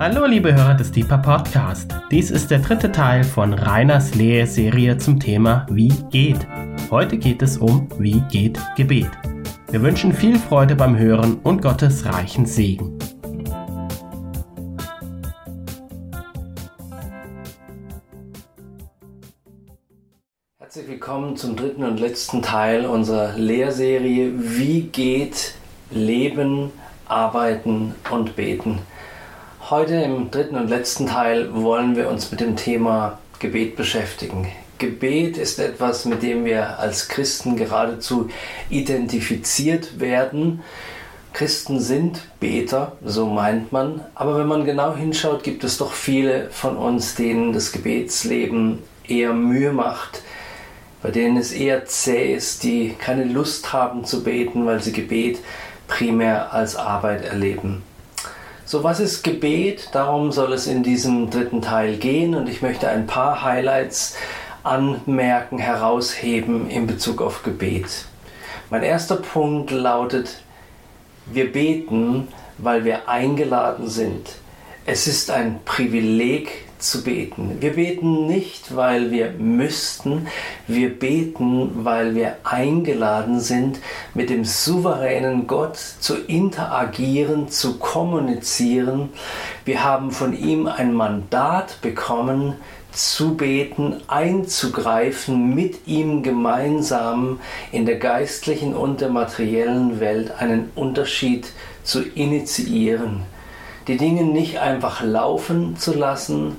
Hallo liebe Hörer des Deeper Podcast. Dies ist der dritte Teil von Rainers Lehrserie zum Thema Wie geht. Heute geht es um Wie geht Gebet. Wir wünschen viel Freude beim Hören und Gottes reichen Segen. Herzlich willkommen zum dritten und letzten Teil unserer Lehrserie Wie geht Leben, Arbeiten und Beten. Heute im dritten und letzten Teil wollen wir uns mit dem Thema Gebet beschäftigen. Gebet ist etwas, mit dem wir als Christen geradezu identifiziert werden. Christen sind Beter, so meint man, aber wenn man genau hinschaut, gibt es doch viele von uns, denen das Gebetsleben eher Mühe macht, bei denen es eher zäh ist, die keine Lust haben zu beten, weil sie Gebet primär als Arbeit erleben. So, was ist Gebet? Darum soll es in diesem dritten Teil gehen und ich möchte ein paar Highlights anmerken, herausheben in Bezug auf Gebet. Mein erster Punkt lautet, wir beten, weil wir eingeladen sind. Es ist ein Privileg, zu beten. Wir beten nicht, weil wir müssten, wir beten, weil wir eingeladen sind, mit dem souveränen Gott zu interagieren, zu kommunizieren. Wir haben von ihm ein Mandat bekommen, zu beten, einzugreifen, mit ihm gemeinsam in der geistlichen und der materiellen Welt einen Unterschied zu initiieren die Dinge nicht einfach laufen zu lassen,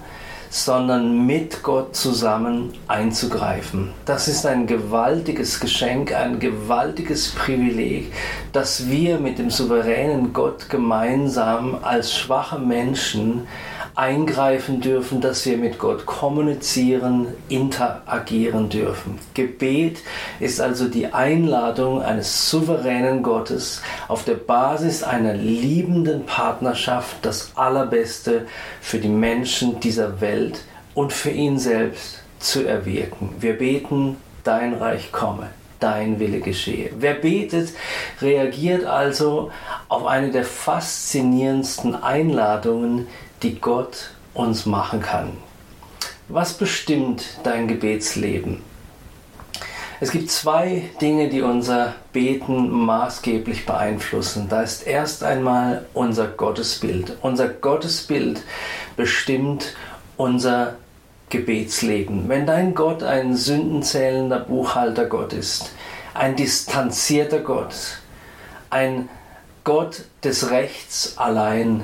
sondern mit Gott zusammen einzugreifen. Das ist ein gewaltiges Geschenk, ein gewaltiges Privileg, dass wir mit dem souveränen Gott gemeinsam als schwache Menschen eingreifen dürfen, dass wir mit Gott kommunizieren, interagieren dürfen. Gebet ist also die Einladung eines souveränen Gottes auf der Basis einer liebenden Partnerschaft, das Allerbeste für die Menschen dieser Welt und für ihn selbst zu erwirken. Wir beten, dein Reich komme dein Wille geschehe. Wer betet, reagiert also auf eine der faszinierendsten Einladungen, die Gott uns machen kann. Was bestimmt dein Gebetsleben? Es gibt zwei Dinge, die unser Beten maßgeblich beeinflussen. Da ist erst einmal unser Gottesbild. Unser Gottesbild bestimmt unser Gebetsleben. Wenn dein Gott ein sündenzählender Buchhalter Gott ist, ein distanzierter Gott, ein Gott des Rechts allein,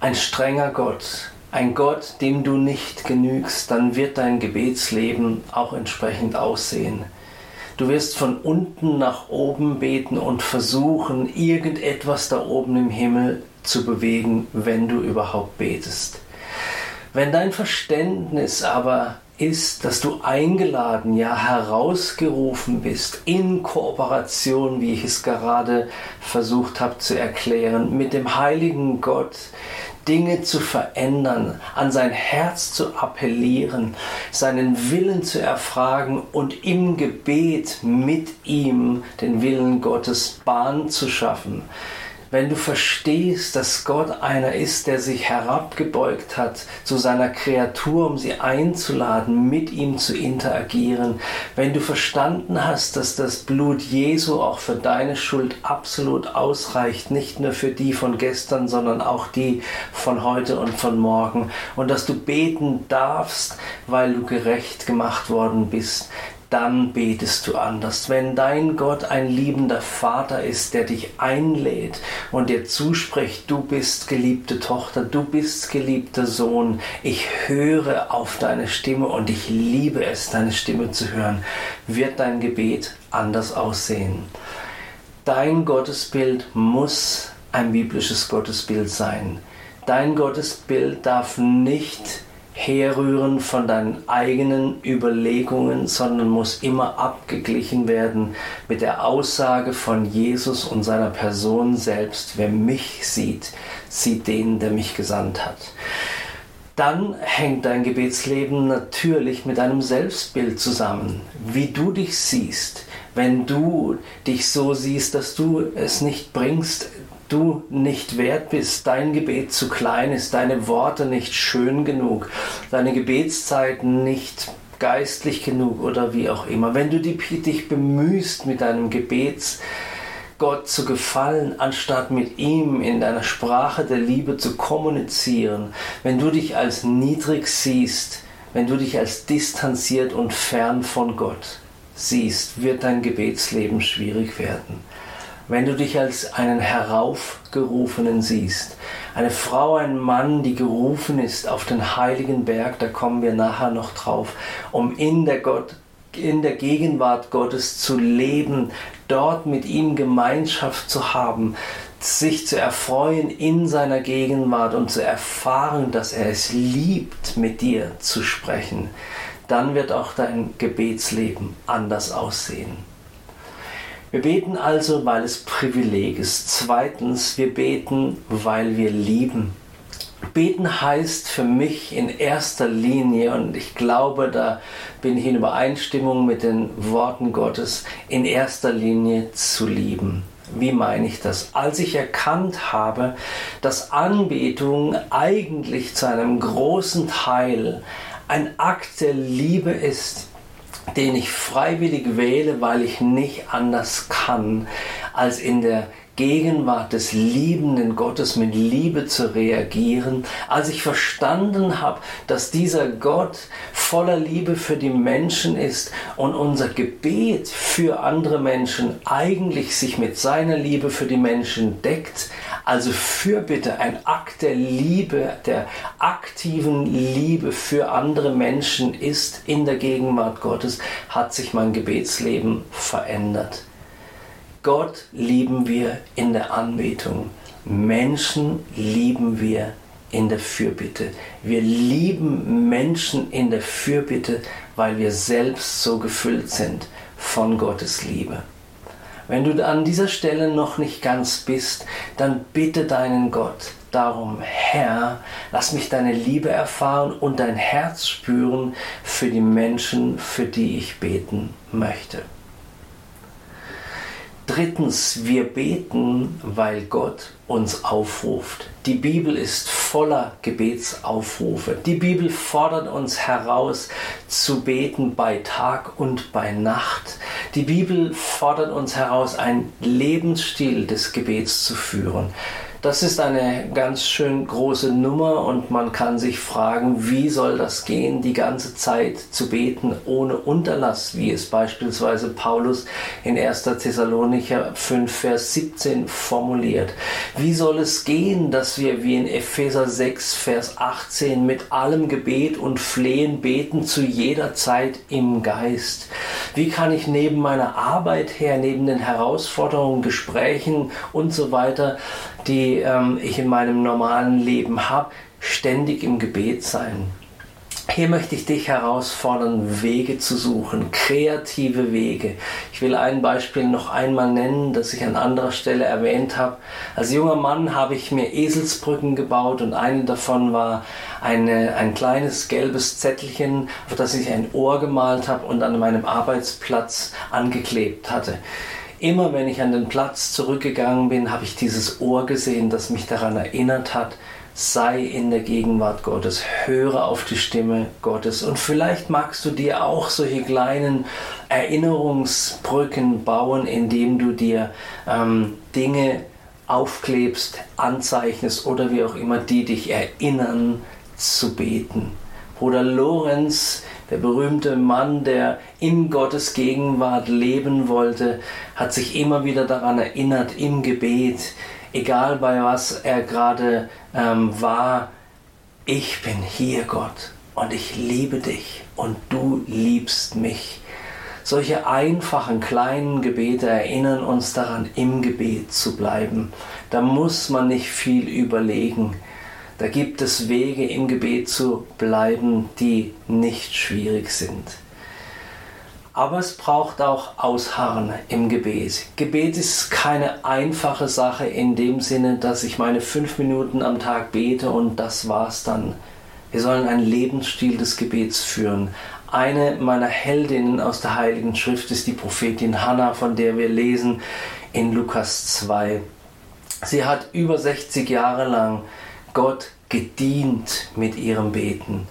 ein strenger Gott, ein Gott, dem du nicht genügst, dann wird dein Gebetsleben auch entsprechend aussehen. Du wirst von unten nach oben beten und versuchen, irgendetwas da oben im Himmel zu bewegen, wenn du überhaupt betest. Wenn dein Verständnis aber ist, dass du eingeladen, ja herausgerufen bist, in Kooperation, wie ich es gerade versucht habe zu erklären, mit dem heiligen Gott, Dinge zu verändern, an sein Herz zu appellieren, seinen Willen zu erfragen und im Gebet mit ihm den Willen Gottes Bahn zu schaffen wenn du verstehst, dass Gott einer ist, der sich herabgebeugt hat zu seiner Kreatur, um sie einzuladen, mit ihm zu interagieren, wenn du verstanden hast, dass das Blut Jesu auch für deine Schuld absolut ausreicht, nicht nur für die von gestern, sondern auch die von heute und von morgen, und dass du beten darfst, weil du gerecht gemacht worden bist, dann betest du anders. Wenn dein Gott ein liebender Vater ist, der dich einlädt und dir zuspricht, du bist geliebte Tochter, du bist geliebter Sohn, ich höre auf deine Stimme und ich liebe es, deine Stimme zu hören, wird dein Gebet anders aussehen. Dein Gottesbild muss ein biblisches Gottesbild sein. Dein Gottesbild darf nicht herrühren von deinen eigenen Überlegungen, sondern muss immer abgeglichen werden mit der Aussage von Jesus und seiner Person selbst. Wer mich sieht, sieht den, der mich gesandt hat. Dann hängt dein Gebetsleben natürlich mit deinem Selbstbild zusammen, wie du dich siehst. Wenn du dich so siehst, dass du es nicht bringst, du nicht wert bist, dein Gebet zu klein ist, deine Worte nicht schön genug, deine Gebetszeiten nicht geistlich genug oder wie auch immer. Wenn du dich bemühst mit deinem Gebets, Gott zu gefallen, anstatt mit ihm in deiner Sprache der Liebe zu kommunizieren, wenn du dich als niedrig siehst, wenn du dich als distanziert und fern von Gott siehst, wird dein Gebetsleben schwierig werden. Wenn du dich als einen Heraufgerufenen siehst, eine Frau, ein Mann, die gerufen ist auf den heiligen Berg, da kommen wir nachher noch drauf, um in der Gott in der Gegenwart Gottes zu leben, dort mit ihm Gemeinschaft zu haben, sich zu erfreuen in seiner Gegenwart und zu erfahren, dass er es liebt, mit dir zu sprechen, dann wird auch dein Gebetsleben anders aussehen. Wir beten also, weil es Privileg ist. Zweitens, wir beten, weil wir lieben. Beten heißt für mich in erster Linie, und ich glaube, da bin ich in Übereinstimmung mit den Worten Gottes, in erster Linie zu lieben. Wie meine ich das? Als ich erkannt habe, dass Anbetung eigentlich zu einem großen Teil ein Akt der Liebe ist, den ich freiwillig wähle, weil ich nicht anders kann, als in der Gegenwart des liebenden Gottes mit Liebe zu reagieren, als ich verstanden habe, dass dieser Gott voller Liebe für die Menschen ist und unser Gebet für andere Menschen eigentlich sich mit seiner Liebe für die Menschen deckt, also Fürbitte, ein Akt der Liebe, der aktiven Liebe für andere Menschen ist in der Gegenwart Gottes, hat sich mein Gebetsleben verändert. Gott lieben wir in der Anbetung. Menschen lieben wir in der Fürbitte. Wir lieben Menschen in der Fürbitte, weil wir selbst so gefüllt sind von Gottes Liebe. Wenn du an dieser Stelle noch nicht ganz bist, dann bitte deinen Gott darum, Herr, lass mich deine Liebe erfahren und dein Herz spüren für die Menschen, für die ich beten möchte. Drittens, wir beten, weil Gott uns aufruft. Die Bibel ist voller Gebetsaufrufe. Die Bibel fordert uns heraus zu beten bei Tag und bei Nacht. Die Bibel fordert uns heraus, einen Lebensstil des Gebets zu führen. Das ist eine ganz schön große Nummer und man kann sich fragen, wie soll das gehen, die ganze Zeit zu beten ohne Unterlass, wie es beispielsweise Paulus in 1. Thessalonicher 5, Vers 17 formuliert. Wie soll es gehen, dass wir wie in Epheser 6, Vers 18 mit allem Gebet und Flehen beten zu jeder Zeit im Geist? Wie kann ich neben meiner Arbeit her, neben den Herausforderungen, Gesprächen und so weiter die ähm, ich in meinem normalen Leben habe, ständig im Gebet sein. Hier möchte ich dich herausfordern, Wege zu suchen, kreative Wege. Ich will ein Beispiel noch einmal nennen, das ich an anderer Stelle erwähnt habe. Als junger Mann habe ich mir Eselsbrücken gebaut und eine davon war eine, ein kleines gelbes Zettelchen, auf das ich ein Ohr gemalt habe und an meinem Arbeitsplatz angeklebt hatte. Immer wenn ich an den Platz zurückgegangen bin, habe ich dieses Ohr gesehen, das mich daran erinnert hat, sei in der Gegenwart Gottes, höre auf die Stimme Gottes. Und vielleicht magst du dir auch solche kleinen Erinnerungsbrücken bauen, indem du dir ähm, Dinge aufklebst, anzeichnest oder wie auch immer, die dich erinnern zu beten. Bruder Lorenz der berühmte Mann, der in Gottes Gegenwart leben wollte, hat sich immer wieder daran erinnert im Gebet, egal bei was er gerade ähm, war, ich bin hier Gott und ich liebe dich und du liebst mich. Solche einfachen kleinen Gebete erinnern uns daran, im Gebet zu bleiben. Da muss man nicht viel überlegen. Da gibt es Wege im Gebet zu bleiben, die nicht schwierig sind. Aber es braucht auch Ausharren im Gebet. Gebet ist keine einfache Sache in dem Sinne, dass ich meine fünf Minuten am Tag bete und das war's dann. Wir sollen einen Lebensstil des Gebets führen. Eine meiner Heldinnen aus der Heiligen Schrift ist die Prophetin Hannah, von der wir lesen in Lukas 2. Sie hat über 60 Jahre lang Gott gedient mit ihrem Beten.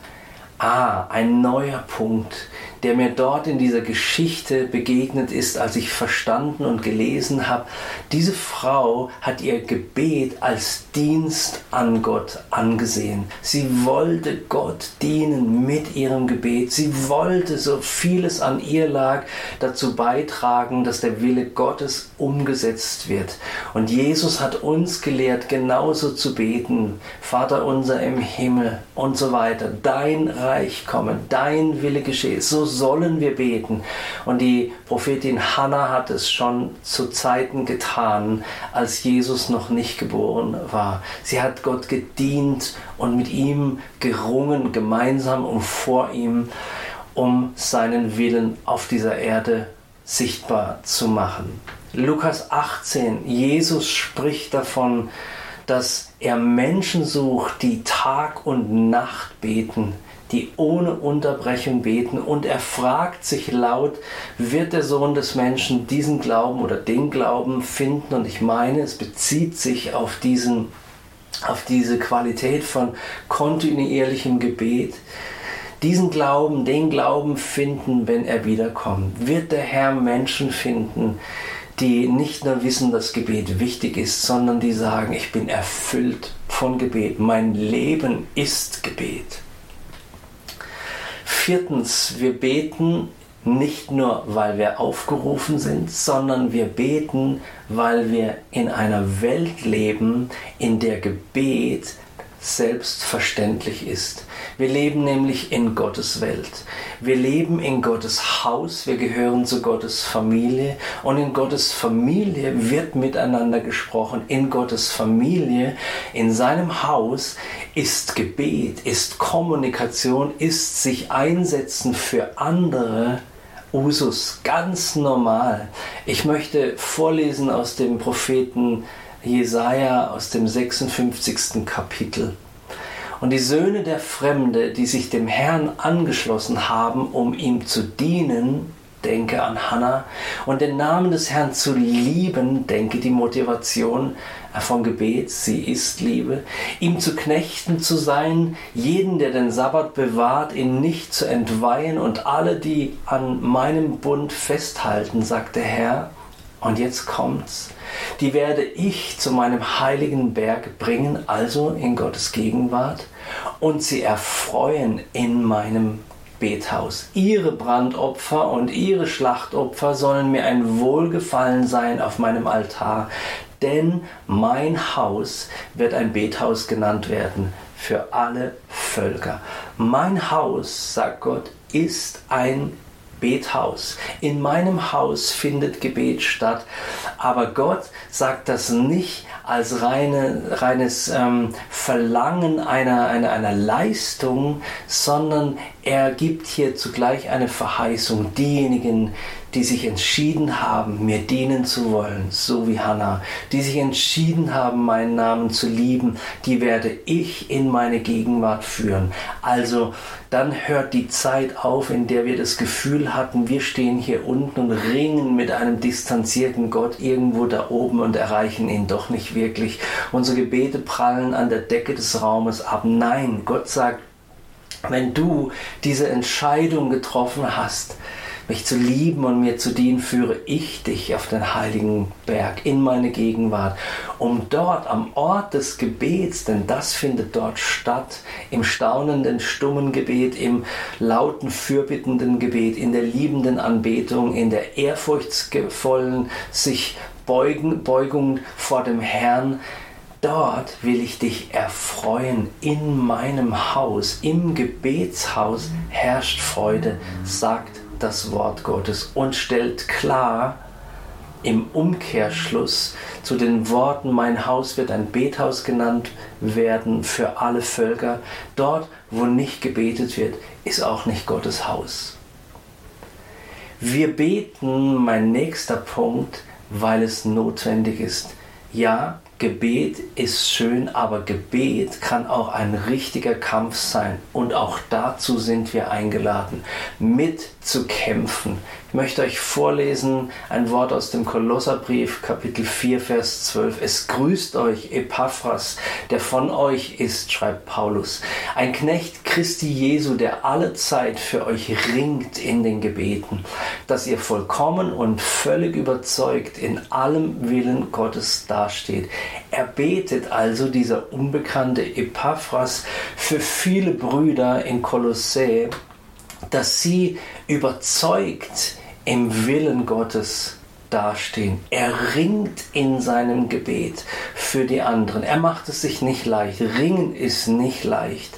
Ah, ein neuer Punkt, der mir dort in dieser Geschichte begegnet ist, als ich verstanden und gelesen habe. Diese Frau hat ihr Gebet als Dienst an Gott angesehen. Sie wollte Gott dienen mit ihrem Gebet. Sie wollte, so vieles an ihr lag, dazu beitragen, dass der Wille Gottes umgesetzt wird. Und Jesus hat uns gelehrt, genauso zu beten. Vater unser im Himmel und so weiter. Dein Reich komme, dein Wille geschehe. So sollen wir beten. Und die Prophetin Hannah hat es schon zu Zeiten getan, als Jesus noch nicht geboren war. Sie hat Gott gedient und mit ihm gerungen, gemeinsam und vor ihm, um seinen Willen auf dieser Erde sichtbar zu machen. Lukas 18, Jesus spricht davon, dass er Menschen sucht, die Tag und Nacht beten die ohne Unterbrechung beten und er fragt sich laut, wird der Sohn des Menschen diesen Glauben oder den Glauben finden? Und ich meine, es bezieht sich auf diesen auf diese Qualität von kontinuierlichem Gebet, diesen Glauben, den Glauben finden, wenn er wiederkommt. Wird der Herr Menschen finden, die nicht nur wissen, dass Gebet wichtig ist, sondern die sagen, ich bin erfüllt von Gebet, mein Leben ist Gebet. Viertens, wir beten nicht nur, weil wir aufgerufen sind, sondern wir beten, weil wir in einer Welt leben, in der Gebet selbstverständlich ist. Wir leben nämlich in Gottes Welt. Wir leben in Gottes Haus, wir gehören zu Gottes Familie und in Gottes Familie wird miteinander gesprochen. In Gottes Familie, in seinem Haus ist Gebet, ist Kommunikation, ist sich einsetzen für andere Usus, ganz normal. Ich möchte vorlesen aus dem Propheten Jesaja aus dem 56. Kapitel. Und die Söhne der Fremde, die sich dem Herrn angeschlossen haben, um ihm zu dienen, denke an Hannah, und den Namen des Herrn zu lieben, denke die Motivation vom Gebet, sie ist Liebe, ihm zu Knechten zu sein, jeden, der den Sabbat bewahrt, ihn nicht zu entweihen und alle, die an meinem Bund festhalten, sagt der Herr, und jetzt kommt's. Die werde ich zu meinem heiligen Berg bringen, also in Gottes Gegenwart, und sie erfreuen in meinem Bethaus. Ihre Brandopfer und ihre Schlachtopfer sollen mir ein Wohlgefallen sein auf meinem Altar, denn mein Haus wird ein Bethaus genannt werden für alle Völker. Mein Haus, sagt Gott, ist ein Bethaus. In meinem Haus findet Gebet statt. Aber Gott sagt das nicht als reine, reines ähm, Verlangen einer, einer, einer Leistung, sondern er gibt hier zugleich eine Verheißung. Diejenigen, die sich entschieden haben, mir dienen zu wollen, so wie Hannah, die sich entschieden haben, meinen Namen zu lieben, die werde ich in meine Gegenwart führen. Also dann hört die Zeit auf, in der wir das Gefühl hatten, wir stehen hier unten und ringen mit einem distanzierten Gott irgendwo da oben und erreichen ihn doch nicht wirklich. Unsere Gebete prallen an der Decke des Raumes ab. Nein, Gott sagt, wenn du diese Entscheidung getroffen hast, mich zu lieben und mir zu dienen, führe ich dich auf den heiligen Berg in meine Gegenwart, um dort am Ort des Gebets, denn das findet dort statt, im staunenden, stummen Gebet, im lauten, fürbittenden Gebet, in der liebenden Anbetung, in der ehrfurchtsvollen sich beugen, Beugung vor dem Herrn, Dort will ich dich erfreuen. In meinem Haus, im Gebetshaus herrscht Freude, sagt das Wort Gottes und stellt klar im Umkehrschluss zu den Worten, mein Haus wird ein Bethaus genannt werden für alle Völker. Dort, wo nicht gebetet wird, ist auch nicht Gottes Haus. Wir beten, mein nächster Punkt, weil es notwendig ist. Ja, Gebet ist schön, aber Gebet kann auch ein richtiger Kampf sein. Und auch dazu sind wir eingeladen, mitzukämpfen. Ich möchte euch vorlesen ein Wort aus dem Kolosserbrief, Kapitel 4, Vers 12. Es grüßt euch Epaphras, der von euch ist, schreibt Paulus. Ein Knecht Christi Jesu, der alle Zeit für euch ringt in den Gebeten, dass ihr vollkommen und völlig überzeugt in allem Willen Gottes dasteht. Er betet also, dieser unbekannte Epaphras, für viele Brüder in Kolossä, dass sie überzeugt im Willen Gottes dastehen. Er ringt in seinem Gebet für die anderen. Er macht es sich nicht leicht. Ringen ist nicht leicht.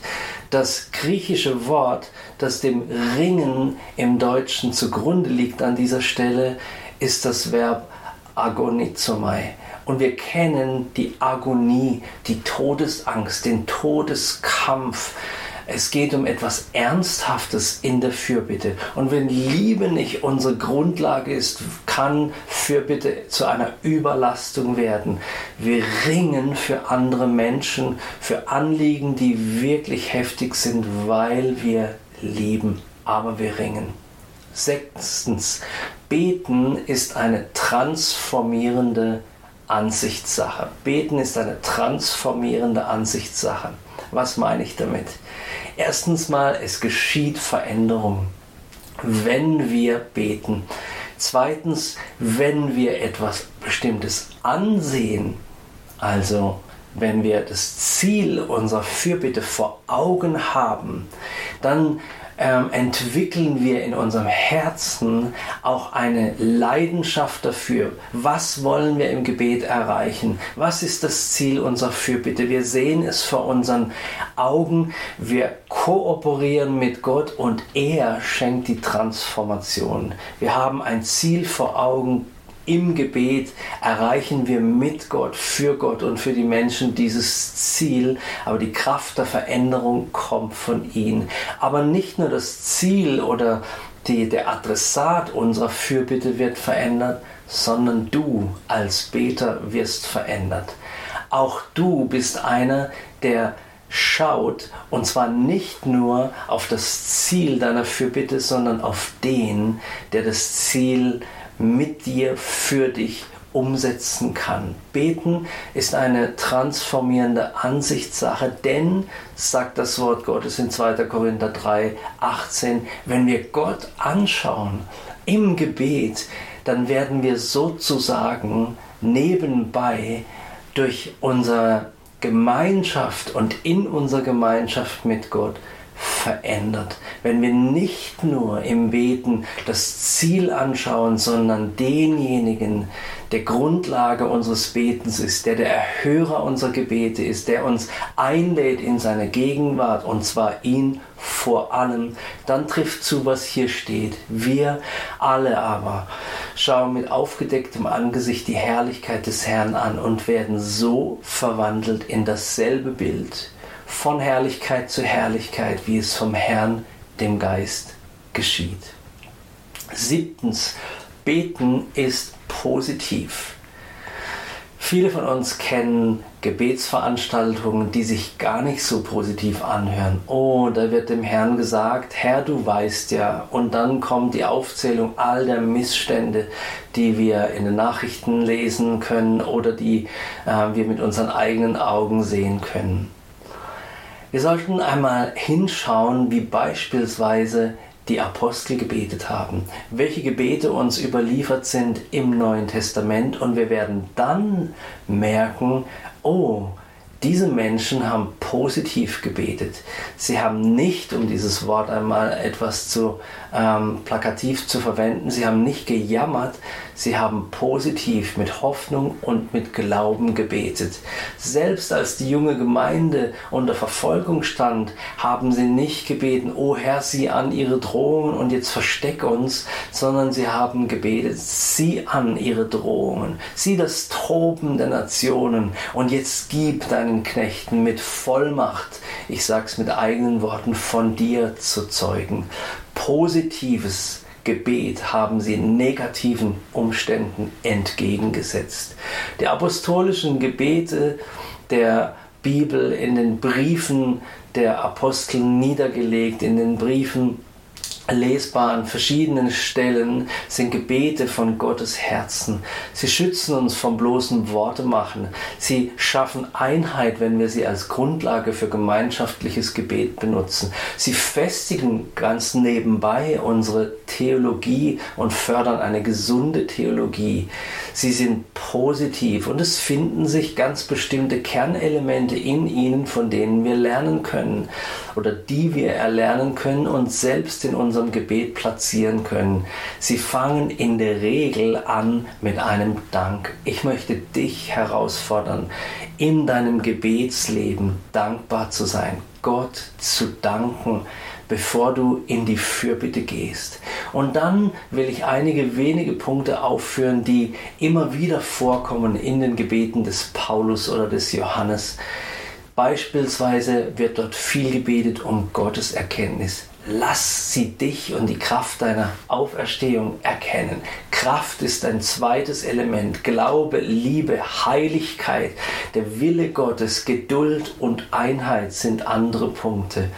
Das griechische Wort, das dem Ringen im Deutschen zugrunde liegt an dieser Stelle, ist das Verb agonizomai. Und wir kennen die Agonie, die Todesangst, den Todeskampf. Es geht um etwas Ernsthaftes in der Fürbitte. Und wenn Liebe nicht unsere Grundlage ist, kann Fürbitte zu einer Überlastung werden. Wir ringen für andere Menschen, für Anliegen, die wirklich heftig sind, weil wir lieben. Aber wir ringen. Sechstens, beten ist eine transformierende Ansichtssache. Beten ist eine transformierende Ansichtssache. Was meine ich damit? Erstens mal, es geschieht Veränderung, wenn wir beten. Zweitens, wenn wir etwas Bestimmtes ansehen, also wenn wir das Ziel unserer Fürbitte vor Augen haben, dann ähm, entwickeln wir in unserem Herzen auch eine Leidenschaft dafür. Was wollen wir im Gebet erreichen? Was ist das Ziel unserer Fürbitte? Wir sehen es vor unseren Augen. Wir kooperieren mit Gott und er schenkt die Transformation. Wir haben ein Ziel vor Augen, im Gebet erreichen wir mit Gott, für Gott und für die Menschen dieses Ziel, aber die Kraft der Veränderung kommt von ihm. Aber nicht nur das Ziel oder die, der Adressat unserer Fürbitte wird verändert, sondern du als Beter wirst verändert. Auch du bist einer, der schaut und zwar nicht nur auf das Ziel deiner Fürbitte, sondern auf den, der das Ziel mit dir, für dich umsetzen kann. Beten ist eine transformierende Ansichtssache, denn, sagt das Wort Gottes in 2. Korinther 3, 18, wenn wir Gott anschauen im Gebet, dann werden wir sozusagen nebenbei durch unsere Gemeinschaft und in unserer Gemeinschaft mit Gott verändert. Wenn wir nicht nur im Beten das Ziel anschauen, sondern denjenigen, der Grundlage unseres Betens ist, der der Erhörer unserer Gebete ist, der uns einlädt in seine Gegenwart und zwar ihn vor allem, dann trifft zu, was hier steht. Wir alle aber schauen mit aufgedecktem Angesicht die Herrlichkeit des Herrn an und werden so verwandelt in dasselbe Bild von Herrlichkeit zu Herrlichkeit, wie es vom Herrn, dem Geist, geschieht. Siebtens, beten ist positiv. Viele von uns kennen Gebetsveranstaltungen, die sich gar nicht so positiv anhören. Oh, da wird dem Herrn gesagt, Herr, du weißt ja. Und dann kommt die Aufzählung all der Missstände, die wir in den Nachrichten lesen können oder die äh, wir mit unseren eigenen Augen sehen können. Wir sollten einmal hinschauen, wie beispielsweise die Apostel gebetet haben, welche Gebete uns überliefert sind im Neuen Testament und wir werden dann merken, oh, diese Menschen haben positiv gebetet. Sie haben nicht, um dieses Wort einmal etwas zu ähm, plakativ zu verwenden, sie haben nicht gejammert, sie haben positiv mit Hoffnung und mit Glauben gebetet. Selbst als die junge Gemeinde unter Verfolgung stand, haben sie nicht gebeten, oh Herr, sieh an ihre Drohungen und jetzt versteck uns, sondern sie haben gebetet, sieh an ihre Drohungen, sieh das Toben der Nationen und jetzt gib deinen Knechten mit Vollmacht, ich sage es mit eigenen Worten, von dir zu zeugen. Positives Gebet haben sie negativen Umständen entgegengesetzt. Die apostolischen Gebete der Bibel in den Briefen der Apostel niedergelegt, in den Briefen lesbar an verschiedenen Stellen sind Gebete von Gottes Herzen. Sie schützen uns vom bloßen Wortemachen. Sie schaffen Einheit, wenn wir sie als Grundlage für gemeinschaftliches Gebet benutzen. Sie festigen ganz nebenbei unsere Theologie und fördern eine gesunde Theologie. Sie sind positiv und es finden sich ganz bestimmte Kernelemente in ihnen, von denen wir lernen können oder die wir erlernen können und selbst in unserem Gebet platzieren können. Sie fangen in der Regel an mit einem Dank. Ich möchte dich herausfordern, in deinem Gebetsleben dankbar zu sein, Gott zu danken, bevor du in die Fürbitte gehst. Und dann will ich einige wenige Punkte aufführen, die immer wieder vorkommen in den Gebeten des Paulus oder des Johannes. Beispielsweise wird dort viel gebetet um Gottes Erkenntnis. Lass sie dich und die Kraft deiner Auferstehung erkennen. Kraft ist ein zweites Element. Glaube, Liebe, Heiligkeit, der Wille Gottes, Geduld und Einheit sind andere Punkte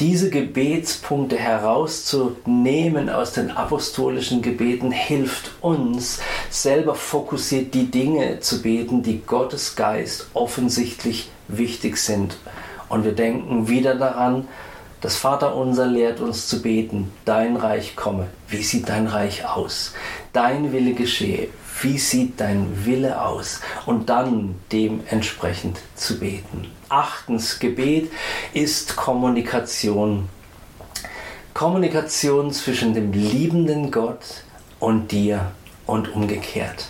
diese Gebetspunkte herauszunehmen aus den apostolischen Gebeten hilft uns, selber fokussiert die Dinge zu beten, die Gottes Geist offensichtlich wichtig sind. Und wir denken wieder daran, das Vaterunser lehrt uns zu beten, dein Reich komme. Wie sieht dein Reich aus? Dein Wille geschehe. Wie sieht dein Wille aus? Und dann dementsprechend zu beten. Achtens, Gebet ist Kommunikation. Kommunikation zwischen dem liebenden Gott und dir und umgekehrt.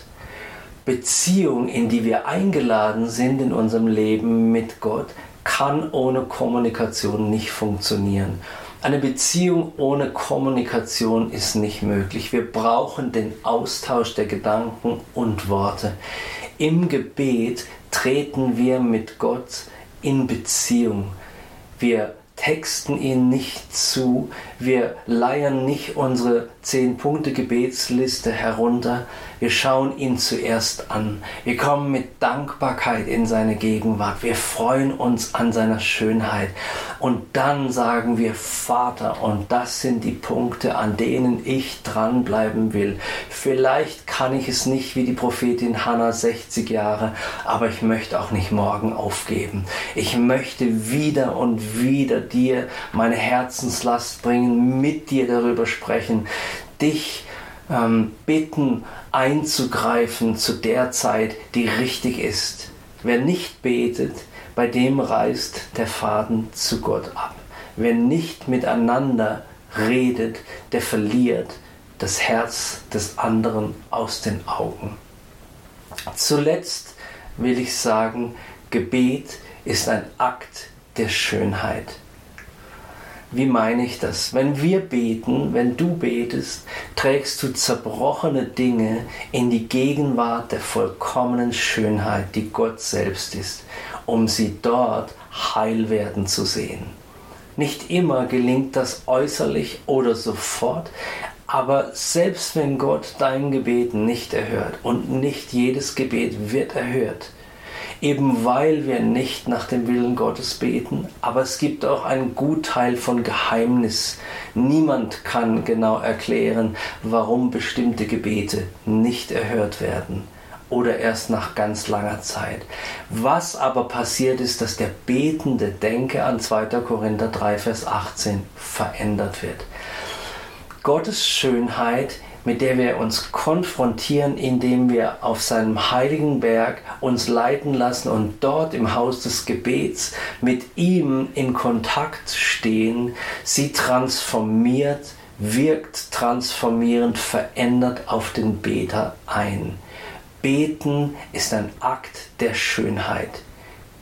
Beziehung, in die wir eingeladen sind in unserem Leben mit Gott, kann ohne Kommunikation nicht funktionieren. Eine Beziehung ohne Kommunikation ist nicht möglich. Wir brauchen den Austausch der Gedanken und Worte. Im Gebet treten wir mit Gott in Beziehung. Wir texten ihn nicht zu, wir leiern nicht unsere 10-Punkte-Gebetsliste herunter, wir schauen ihn zuerst an. Wir kommen mit Dankbarkeit in seine Gegenwart. Wir freuen uns an seiner Schönheit. Und dann sagen wir, Vater, und das sind die Punkte, an denen ich dranbleiben will. Vielleicht kann ich es nicht wie die Prophetin Hannah 60 Jahre, aber ich möchte auch nicht morgen aufgeben. Ich möchte wieder und wieder dir meine Herzenslast bringen, mit dir darüber sprechen, dich ähm, bitten, einzugreifen zu der Zeit, die richtig ist. Wer nicht betet, bei dem reißt der Faden zu Gott ab. Wer nicht miteinander redet, der verliert das Herz des anderen aus den Augen. Zuletzt will ich sagen, Gebet ist ein Akt der Schönheit. Wie meine ich das? Wenn wir beten, wenn du betest, trägst du zerbrochene Dinge in die Gegenwart der vollkommenen Schönheit, die Gott selbst ist, um sie dort heil werden zu sehen. Nicht immer gelingt das äußerlich oder sofort, aber selbst wenn Gott dein Gebet nicht erhört und nicht jedes Gebet wird erhört, eben weil wir nicht nach dem Willen Gottes beten. Aber es gibt auch einen Gutteil von Geheimnis. Niemand kann genau erklären, warum bestimmte Gebete nicht erhört werden oder erst nach ganz langer Zeit. Was aber passiert ist, dass der Betende, denke an 2. Korinther 3, Vers 18, verändert wird. Gottes Schönheit mit der wir uns konfrontieren, indem wir auf seinem heiligen Berg uns leiten lassen und dort im Haus des Gebets mit ihm in Kontakt stehen, sie transformiert, wirkt transformierend, verändert auf den Beter ein. Beten ist ein Akt der Schönheit.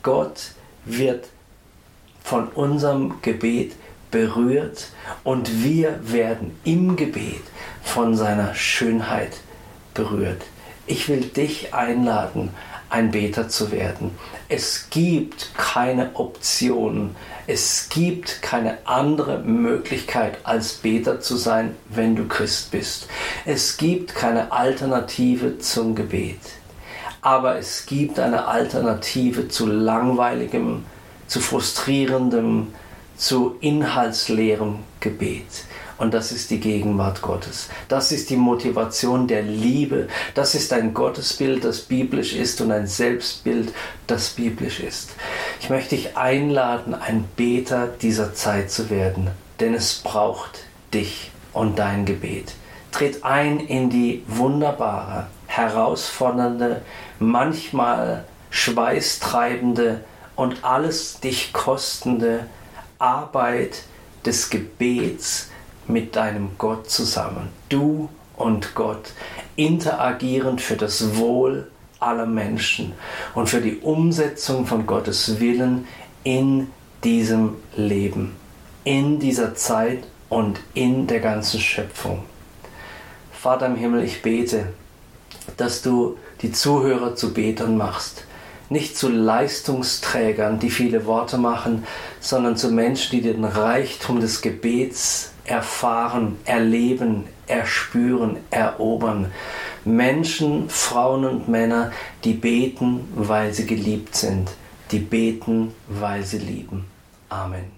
Gott wird von unserem Gebet berührt und wir werden im Gebet von seiner Schönheit berührt. Ich will dich einladen, ein Beter zu werden. Es gibt keine Option, es gibt keine andere Möglichkeit als Beter zu sein, wenn du Christ bist. Es gibt keine Alternative zum Gebet. Aber es gibt eine Alternative zu langweiligem, zu frustrierendem, zu inhaltsleerem Gebet. Und das ist die Gegenwart Gottes. Das ist die Motivation der Liebe. Das ist ein Gottesbild, das biblisch ist und ein Selbstbild, das biblisch ist. Ich möchte dich einladen, ein Beter dieser Zeit zu werden, denn es braucht dich und dein Gebet. Tritt ein in die wunderbare, herausfordernde, manchmal schweißtreibende und alles dich kostende Arbeit des Gebets mit deinem Gott zusammen. Du und Gott interagierend für das Wohl aller Menschen und für die Umsetzung von Gottes Willen in diesem Leben, in dieser Zeit und in der ganzen Schöpfung. Vater im Himmel, ich bete, dass du die Zuhörer zu Betern machst, nicht zu Leistungsträgern, die viele Worte machen, sondern zu Menschen, die den Reichtum des Gebets erfahren, erleben, erspüren, erobern. Menschen, Frauen und Männer, die beten, weil sie geliebt sind, die beten, weil sie lieben. Amen.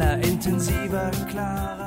intensiver, klarer.